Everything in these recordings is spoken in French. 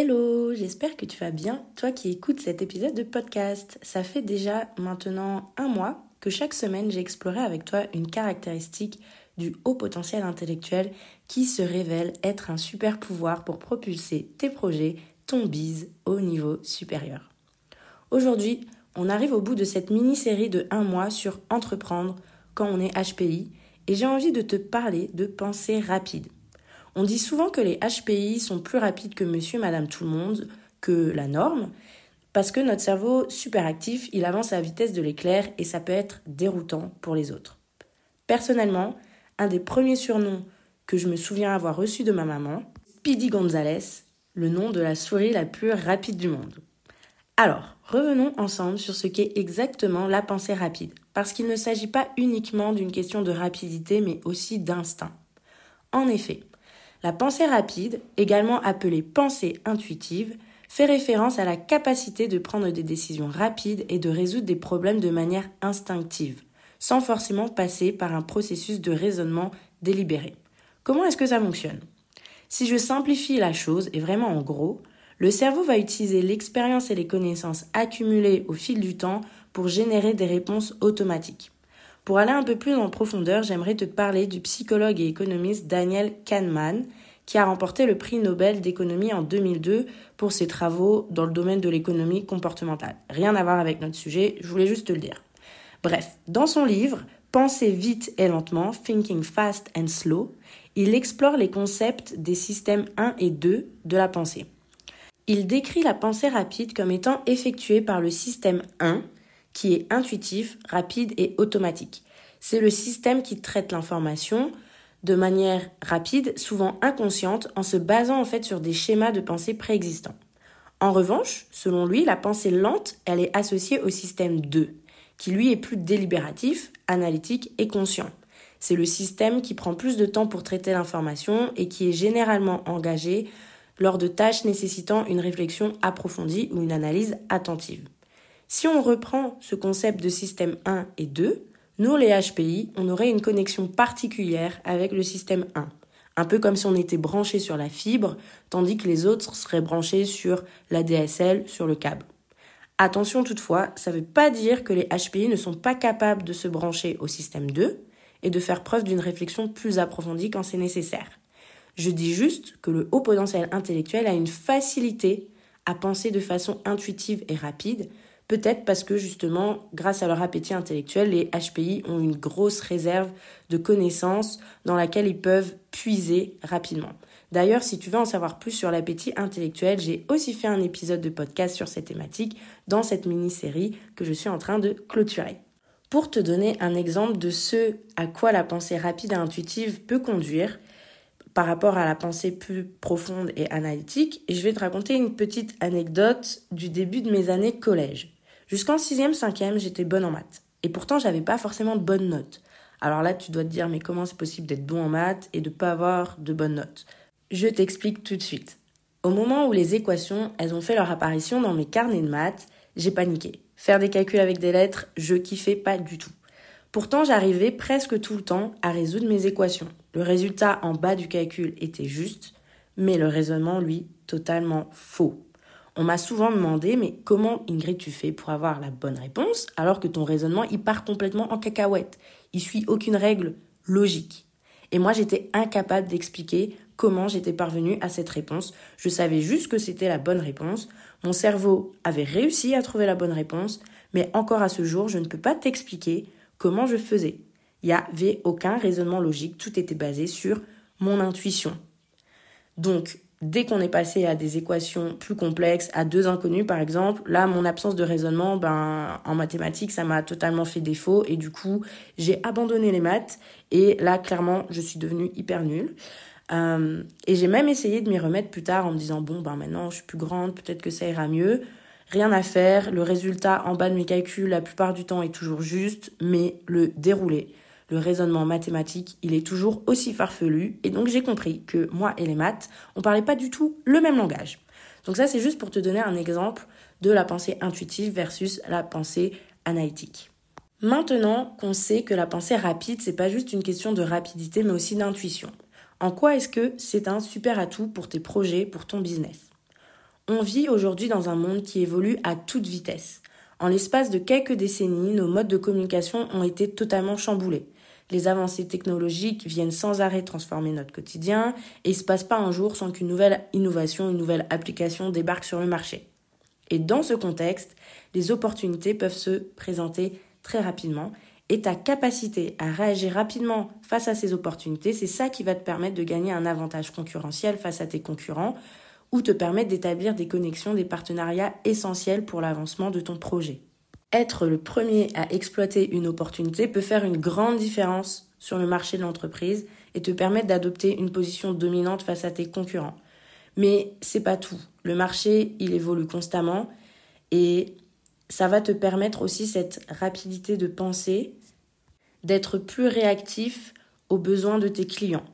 Hello, j'espère que tu vas bien, toi qui écoutes cet épisode de podcast. Ça fait déjà maintenant un mois que chaque semaine j'ai exploré avec toi une caractéristique du haut potentiel intellectuel qui se révèle être un super pouvoir pour propulser tes projets, ton bise au niveau supérieur. Aujourd'hui, on arrive au bout de cette mini-série de un mois sur entreprendre quand on est HPI et j'ai envie de te parler de pensée rapide. On dit souvent que les HPI sont plus rapides que monsieur, madame, tout le monde, que la norme, parce que notre cerveau super actif, il avance à la vitesse de l'éclair et ça peut être déroutant pour les autres. Personnellement, un des premiers surnoms que je me souviens avoir reçu de ma maman, Speedy Gonzalez, le nom de la souris la plus rapide du monde. Alors, revenons ensemble sur ce qu'est exactement la pensée rapide, parce qu'il ne s'agit pas uniquement d'une question de rapidité, mais aussi d'instinct. En effet, la pensée rapide, également appelée pensée intuitive, fait référence à la capacité de prendre des décisions rapides et de résoudre des problèmes de manière instinctive, sans forcément passer par un processus de raisonnement délibéré. Comment est-ce que ça fonctionne? Si je simplifie la chose, et vraiment en gros, le cerveau va utiliser l'expérience et les connaissances accumulées au fil du temps pour générer des réponses automatiques. Pour aller un peu plus en profondeur, j'aimerais te parler du psychologue et économiste Daniel Kahneman, qui a remporté le prix Nobel d'économie en 2002 pour ses travaux dans le domaine de l'économie comportementale. Rien à voir avec notre sujet, je voulais juste te le dire. Bref, dans son livre Penser vite et lentement, Thinking Fast and Slow, il explore les concepts des systèmes 1 et 2 de la pensée. Il décrit la pensée rapide comme étant effectuée par le système 1, qui est intuitif, rapide et automatique. C'est le système qui traite l'information de manière rapide, souvent inconsciente, en se basant en fait sur des schémas de pensée préexistants. En revanche, selon lui, la pensée lente, elle est associée au système 2, qui lui est plus délibératif, analytique et conscient. C'est le système qui prend plus de temps pour traiter l'information et qui est généralement engagé lors de tâches nécessitant une réflexion approfondie ou une analyse attentive. Si on reprend ce concept de système 1 et 2, nous les HPI, on aurait une connexion particulière avec le système 1. Un peu comme si on était branché sur la fibre, tandis que les autres seraient branchés sur la DSL, sur le câble. Attention toutefois, ça ne veut pas dire que les HPI ne sont pas capables de se brancher au système 2 et de faire preuve d'une réflexion plus approfondie quand c'est nécessaire. Je dis juste que le haut potentiel intellectuel a une facilité à penser de façon intuitive et rapide, Peut-être parce que justement, grâce à leur appétit intellectuel, les HPI ont une grosse réserve de connaissances dans laquelle ils peuvent puiser rapidement. D'ailleurs, si tu veux en savoir plus sur l'appétit intellectuel, j'ai aussi fait un épisode de podcast sur cette thématique dans cette mini-série que je suis en train de clôturer. Pour te donner un exemple de ce à quoi la pensée rapide et intuitive peut conduire, par rapport à la pensée plus profonde et analytique, je vais te raconter une petite anecdote du début de mes années collège. Jusqu'en 6e, 5e, j'étais bonne en maths. Et pourtant, j'avais pas forcément de bonnes notes. Alors là, tu dois te dire, mais comment c'est possible d'être bon en maths et de pas avoir de bonnes notes? Je t'explique tout de suite. Au moment où les équations, elles ont fait leur apparition dans mes carnets de maths, j'ai paniqué. Faire des calculs avec des lettres, je kiffais pas du tout. Pourtant, j'arrivais presque tout le temps à résoudre mes équations. Le résultat en bas du calcul était juste, Mais le raisonnement, lui, totalement faux. On m'a souvent demandé, mais comment Ingrid tu fais pour avoir la bonne réponse alors que ton raisonnement il part complètement en cacahuète? Il suit aucune règle logique. Et moi j'étais incapable d'expliquer comment j'étais parvenue à cette réponse. Je savais juste que c'était la bonne réponse. Mon cerveau avait réussi à trouver la bonne réponse, mais encore à ce jour, je ne peux pas t'expliquer comment je faisais. Il n'y avait aucun raisonnement logique, tout était basé sur mon intuition. Donc, dès qu'on est passé à des équations plus complexes, à deux inconnus par exemple, là mon absence de raisonnement, ben en mathématiques ça m'a totalement fait défaut et du coup j'ai abandonné les maths et là clairement je suis devenue hyper nulle. Euh, et j'ai même essayé de m'y remettre plus tard en me disant bon ben maintenant je suis plus grande, peut-être que ça ira mieux. Rien à faire, le résultat en bas de mes calculs la plupart du temps est toujours juste, mais le déroulé, le raisonnement mathématique, il est toujours aussi farfelu. Et donc j'ai compris que moi et les maths, on parlait pas du tout le même langage. Donc ça, c'est juste pour te donner un exemple de la pensée intuitive versus la pensée analytique. Maintenant qu'on sait que la pensée rapide, c'est pas juste une question de rapidité, mais aussi d'intuition. En quoi est-ce que c'est un super atout pour tes projets, pour ton business? On vit aujourd'hui dans un monde qui évolue à toute vitesse. En l'espace de quelques décennies, nos modes de communication ont été totalement chamboulés. Les avancées technologiques viennent sans arrêt transformer notre quotidien et il se passe pas un jour sans qu'une nouvelle innovation, une nouvelle application débarque sur le marché. Et dans ce contexte, les opportunités peuvent se présenter très rapidement et ta capacité à réagir rapidement face à ces opportunités, c'est ça qui va te permettre de gagner un avantage concurrentiel face à tes concurrents ou te permettre d'établir des connexions, des partenariats essentiels pour l'avancement de ton projet. Être le premier à exploiter une opportunité peut faire une grande différence sur le marché de l'entreprise et te permettre d'adopter une position dominante face à tes concurrents. Mais c'est pas tout. Le marché, il évolue constamment et ça va te permettre aussi cette rapidité de pensée, d'être plus réactif aux besoins de tes clients.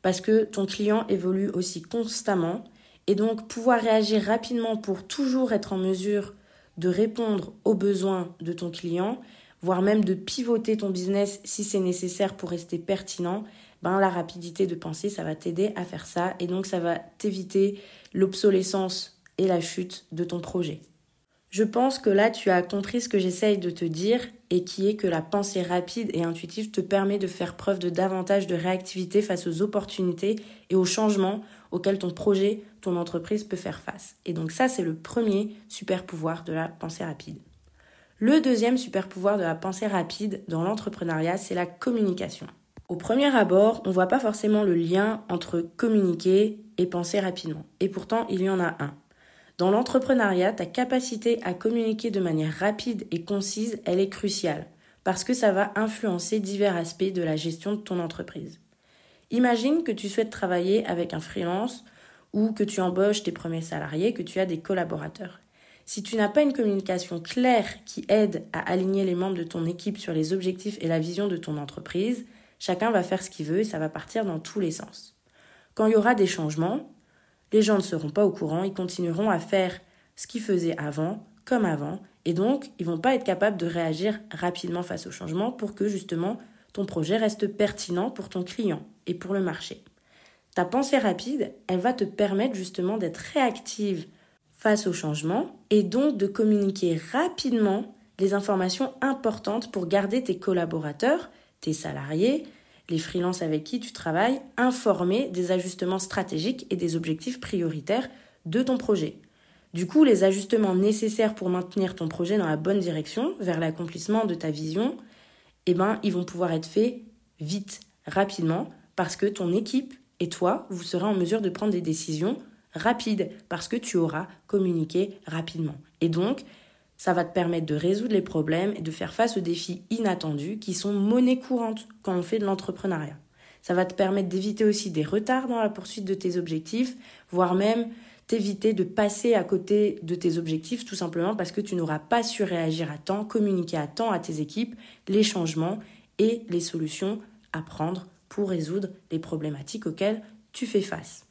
Parce que ton client évolue aussi constamment et donc pouvoir réagir rapidement pour toujours être en mesure de répondre aux besoins de ton client, voire même de pivoter ton business si c'est nécessaire pour rester pertinent, ben la rapidité de pensée, ça va t'aider à faire ça et donc ça va t'éviter l'obsolescence et la chute de ton projet. Je pense que là, tu as compris ce que j'essaye de te dire et qui est que la pensée rapide et intuitive te permet de faire preuve de davantage de réactivité face aux opportunités et aux changements auxquels ton projet, ton entreprise peut faire face. Et donc ça, c'est le premier super pouvoir de la pensée rapide. Le deuxième super pouvoir de la pensée rapide dans l'entrepreneuriat, c'est la communication. Au premier abord, on ne voit pas forcément le lien entre communiquer et penser rapidement. Et pourtant, il y en a un. Dans l'entrepreneuriat, ta capacité à communiquer de manière rapide et concise, elle est cruciale, parce que ça va influencer divers aspects de la gestion de ton entreprise. Imagine que tu souhaites travailler avec un freelance ou que tu embauches tes premiers salariés, que tu as des collaborateurs. Si tu n'as pas une communication claire qui aide à aligner les membres de ton équipe sur les objectifs et la vision de ton entreprise, chacun va faire ce qu'il veut et ça va partir dans tous les sens. Quand il y aura des changements, les gens ne seront pas au courant, ils continueront à faire ce qu'ils faisaient avant, comme avant, et donc ils vont pas être capables de réagir rapidement face au changement pour que justement ton projet reste pertinent pour ton client et pour le marché. Ta pensée rapide, elle va te permettre justement d'être réactive face au changement et donc de communiquer rapidement les informations importantes pour garder tes collaborateurs, tes salariés, les freelances avec qui tu travailles informés des ajustements stratégiques et des objectifs prioritaires de ton projet. Du coup, les ajustements nécessaires pour maintenir ton projet dans la bonne direction vers l'accomplissement de ta vision, eh ben, ils vont pouvoir être faits vite, rapidement, parce que ton équipe et toi, vous serez en mesure de prendre des décisions rapides, parce que tu auras communiqué rapidement. Et donc, ça va te permettre de résoudre les problèmes et de faire face aux défis inattendus qui sont monnaie courante quand on fait de l'entrepreneuriat. Ça va te permettre d'éviter aussi des retards dans la poursuite de tes objectifs, voire même t'éviter de passer à côté de tes objectifs tout simplement parce que tu n'auras pas su réagir à temps, communiquer à temps à tes équipes les changements et les solutions à prendre pour résoudre les problématiques auxquelles tu fais face.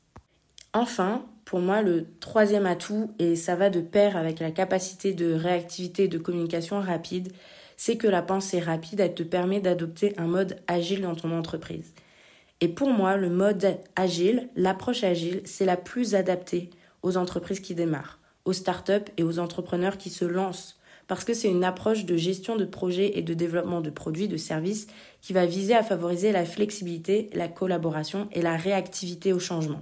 Enfin, pour moi, le troisième atout, et ça va de pair avec la capacité de réactivité et de communication rapide, c'est que la pensée rapide, elle te permet d'adopter un mode agile dans ton entreprise. Et pour moi, le mode agile, l'approche agile, c'est la plus adaptée aux entreprises qui démarrent, aux startups et aux entrepreneurs qui se lancent parce que c'est une approche de gestion de projets et de développement de produits, de services qui va viser à favoriser la flexibilité, la collaboration et la réactivité au changement.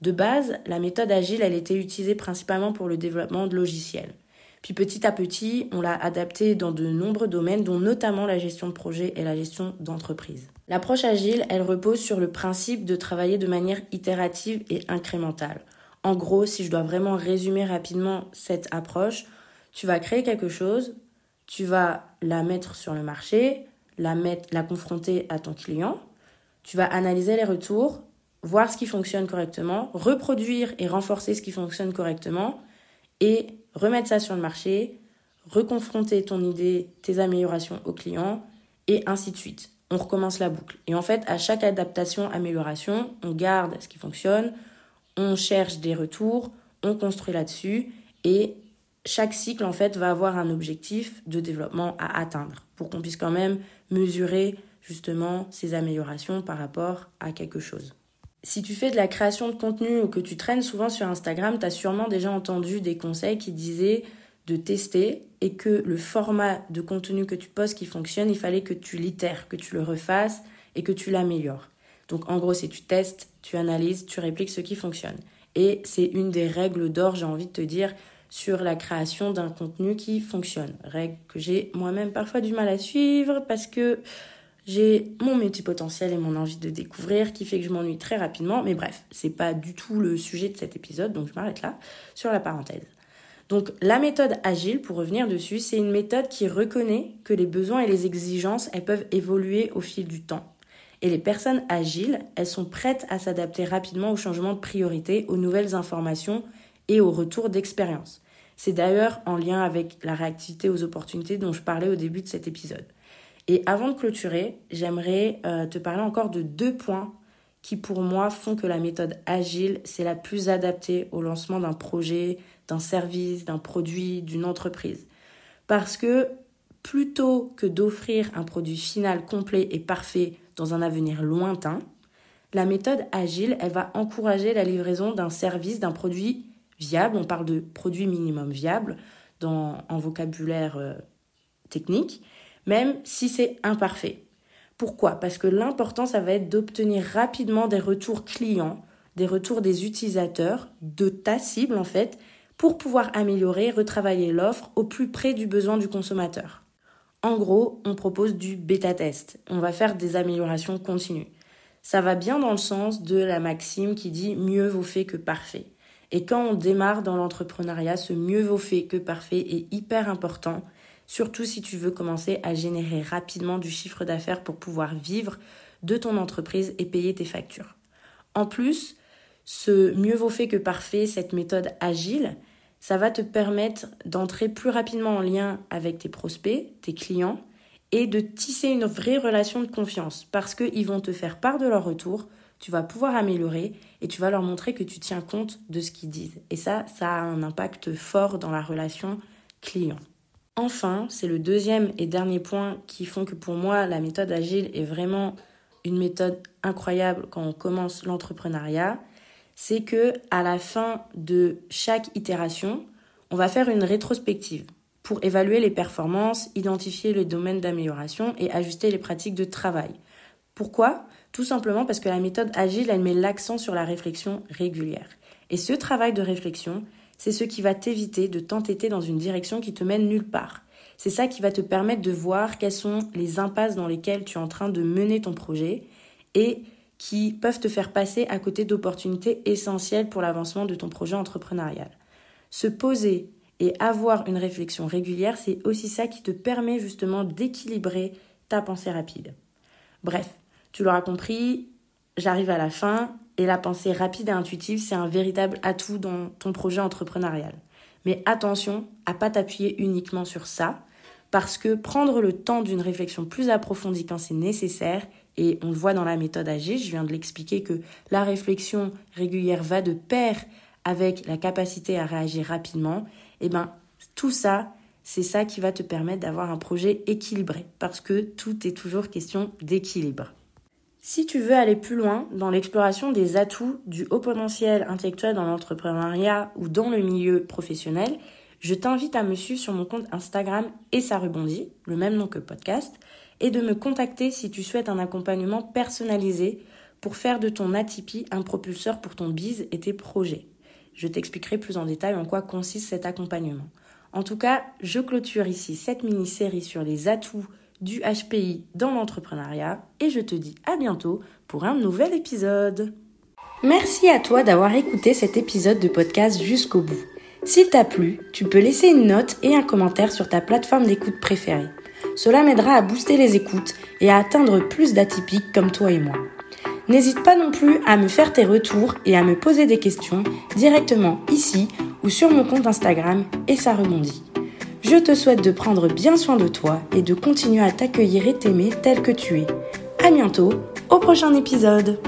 De base, la méthode agile, elle était utilisée principalement pour le développement de logiciels. Puis petit à petit, on l'a adaptée dans de nombreux domaines, dont notamment la gestion de projet et la gestion d'entreprise. L'approche agile, elle repose sur le principe de travailler de manière itérative et incrémentale. En gros, si je dois vraiment résumer rapidement cette approche, tu vas créer quelque chose, tu vas la mettre sur le marché, la, mettre, la confronter à ton client, tu vas analyser les retours, voir ce qui fonctionne correctement, reproduire et renforcer ce qui fonctionne correctement et remettre ça sur le marché, reconfronter ton idée, tes améliorations au client et ainsi de suite. On recommence la boucle. Et en fait, à chaque adaptation, amélioration, on garde ce qui fonctionne, on cherche des retours, on construit là-dessus et chaque cycle en fait va avoir un objectif de développement à atteindre pour qu'on puisse quand même mesurer justement ces améliorations par rapport à quelque chose. Si tu fais de la création de contenu ou que tu traînes souvent sur Instagram, tu as sûrement déjà entendu des conseils qui disaient de tester et que le format de contenu que tu postes qui fonctionne, il fallait que tu l'itères, que tu le refasses et que tu l'améliores. Donc en gros, c'est tu testes, tu analyses, tu répliques ce qui fonctionne. Et c'est une des règles d'or, j'ai envie de te dire, sur la création d'un contenu qui fonctionne. Règle que j'ai moi-même parfois du mal à suivre parce que j'ai mon multipotentiel et mon envie de découvrir qui fait que je m'ennuie très rapidement. Mais bref, c'est pas du tout le sujet de cet épisode, donc je m'arrête là sur la parenthèse. Donc la méthode agile, pour revenir dessus, c'est une méthode qui reconnaît que les besoins et les exigences, elles peuvent évoluer au fil du temps. Et les personnes agiles, elles sont prêtes à s'adapter rapidement aux changements de priorité, aux nouvelles informations et au retour d'expérience. C'est d'ailleurs en lien avec la réactivité aux opportunités dont je parlais au début de cet épisode. Et avant de clôturer, j'aimerais euh, te parler encore de deux points qui pour moi font que la méthode agile, c'est la plus adaptée au lancement d'un projet, d'un service, d'un produit, d'une entreprise. Parce que plutôt que d'offrir un produit final complet et parfait dans un avenir lointain, la méthode agile, elle va encourager la livraison d'un service, d'un produit on parle de produit minimum viable dans, en vocabulaire euh, technique, même si c'est imparfait. Pourquoi? Parce que l'important, ça va être d'obtenir rapidement des retours clients, des retours des utilisateurs, de ta cible en fait, pour pouvoir améliorer, retravailler l'offre au plus près du besoin du consommateur. En gros, on propose du bêta test. On va faire des améliorations continues. Ça va bien dans le sens de la maxime qui dit mieux vaut fait que parfait. Et quand on démarre dans l'entrepreneuriat, ce mieux vaut fait que parfait est hyper important, surtout si tu veux commencer à générer rapidement du chiffre d'affaires pour pouvoir vivre de ton entreprise et payer tes factures. En plus, ce mieux vaut fait que parfait, cette méthode agile, ça va te permettre d'entrer plus rapidement en lien avec tes prospects, tes clients, et de tisser une vraie relation de confiance parce qu'ils vont te faire part de leur retour, tu vas pouvoir améliorer et tu vas leur montrer que tu tiens compte de ce qu'ils disent. Et ça, ça a un impact fort dans la relation client. Enfin, c'est le deuxième et dernier point qui font que pour moi, la méthode agile est vraiment une méthode incroyable quand on commence l'entrepreneuriat. C'est que à la fin de chaque itération, on va faire une rétrospective pour évaluer les performances, identifier les domaines d'amélioration et ajuster les pratiques de travail. Pourquoi? Tout simplement parce que la méthode agile, elle met l'accent sur la réflexion régulière. Et ce travail de réflexion, c'est ce qui va t'éviter de t'entêter dans une direction qui te mène nulle part. C'est ça qui va te permettre de voir quelles sont les impasses dans lesquelles tu es en train de mener ton projet et qui peuvent te faire passer à côté d'opportunités essentielles pour l'avancement de ton projet entrepreneurial. Se poser et avoir une réflexion régulière, c'est aussi ça qui te permet justement d'équilibrer ta pensée rapide. Bref, tu l'auras compris, j'arrive à la fin et la pensée rapide et intuitive, c'est un véritable atout dans ton projet entrepreneurial. Mais attention à pas t'appuyer uniquement sur ça, parce que prendre le temps d'une réflexion plus approfondie quand c'est nécessaire, et on le voit dans la méthode Agile, je viens de l'expliquer que la réflexion régulière va de pair avec la capacité à réagir rapidement, et eh ben tout ça, c'est ça qui va te permettre d'avoir un projet équilibré, parce que tout est toujours question d'équilibre. Si tu veux aller plus loin dans l'exploration des atouts du haut potentiel intellectuel dans l'entrepreneuriat ou dans le milieu professionnel, je t'invite à me suivre sur mon compte Instagram et ça rebondit, le même nom que podcast, et de me contacter si tu souhaites un accompagnement personnalisé pour faire de ton Atipi un propulseur pour ton bise et tes projets. Je t'expliquerai plus en détail en quoi consiste cet accompagnement. En tout cas, je clôture ici cette mini-série sur les atouts du HPI dans l'entrepreneuriat et je te dis à bientôt pour un nouvel épisode. Merci à toi d'avoir écouté cet épisode de podcast jusqu'au bout. S'il t'a plu, tu peux laisser une note et un commentaire sur ta plateforme d'écoute préférée. Cela m'aidera à booster les écoutes et à atteindre plus d'atypiques comme toi et moi. N'hésite pas non plus à me faire tes retours et à me poser des questions directement ici ou sur mon compte Instagram et ça rebondit. Je te souhaite de prendre bien soin de toi et de continuer à t'accueillir et t'aimer tel que tu es. À bientôt, au prochain épisode!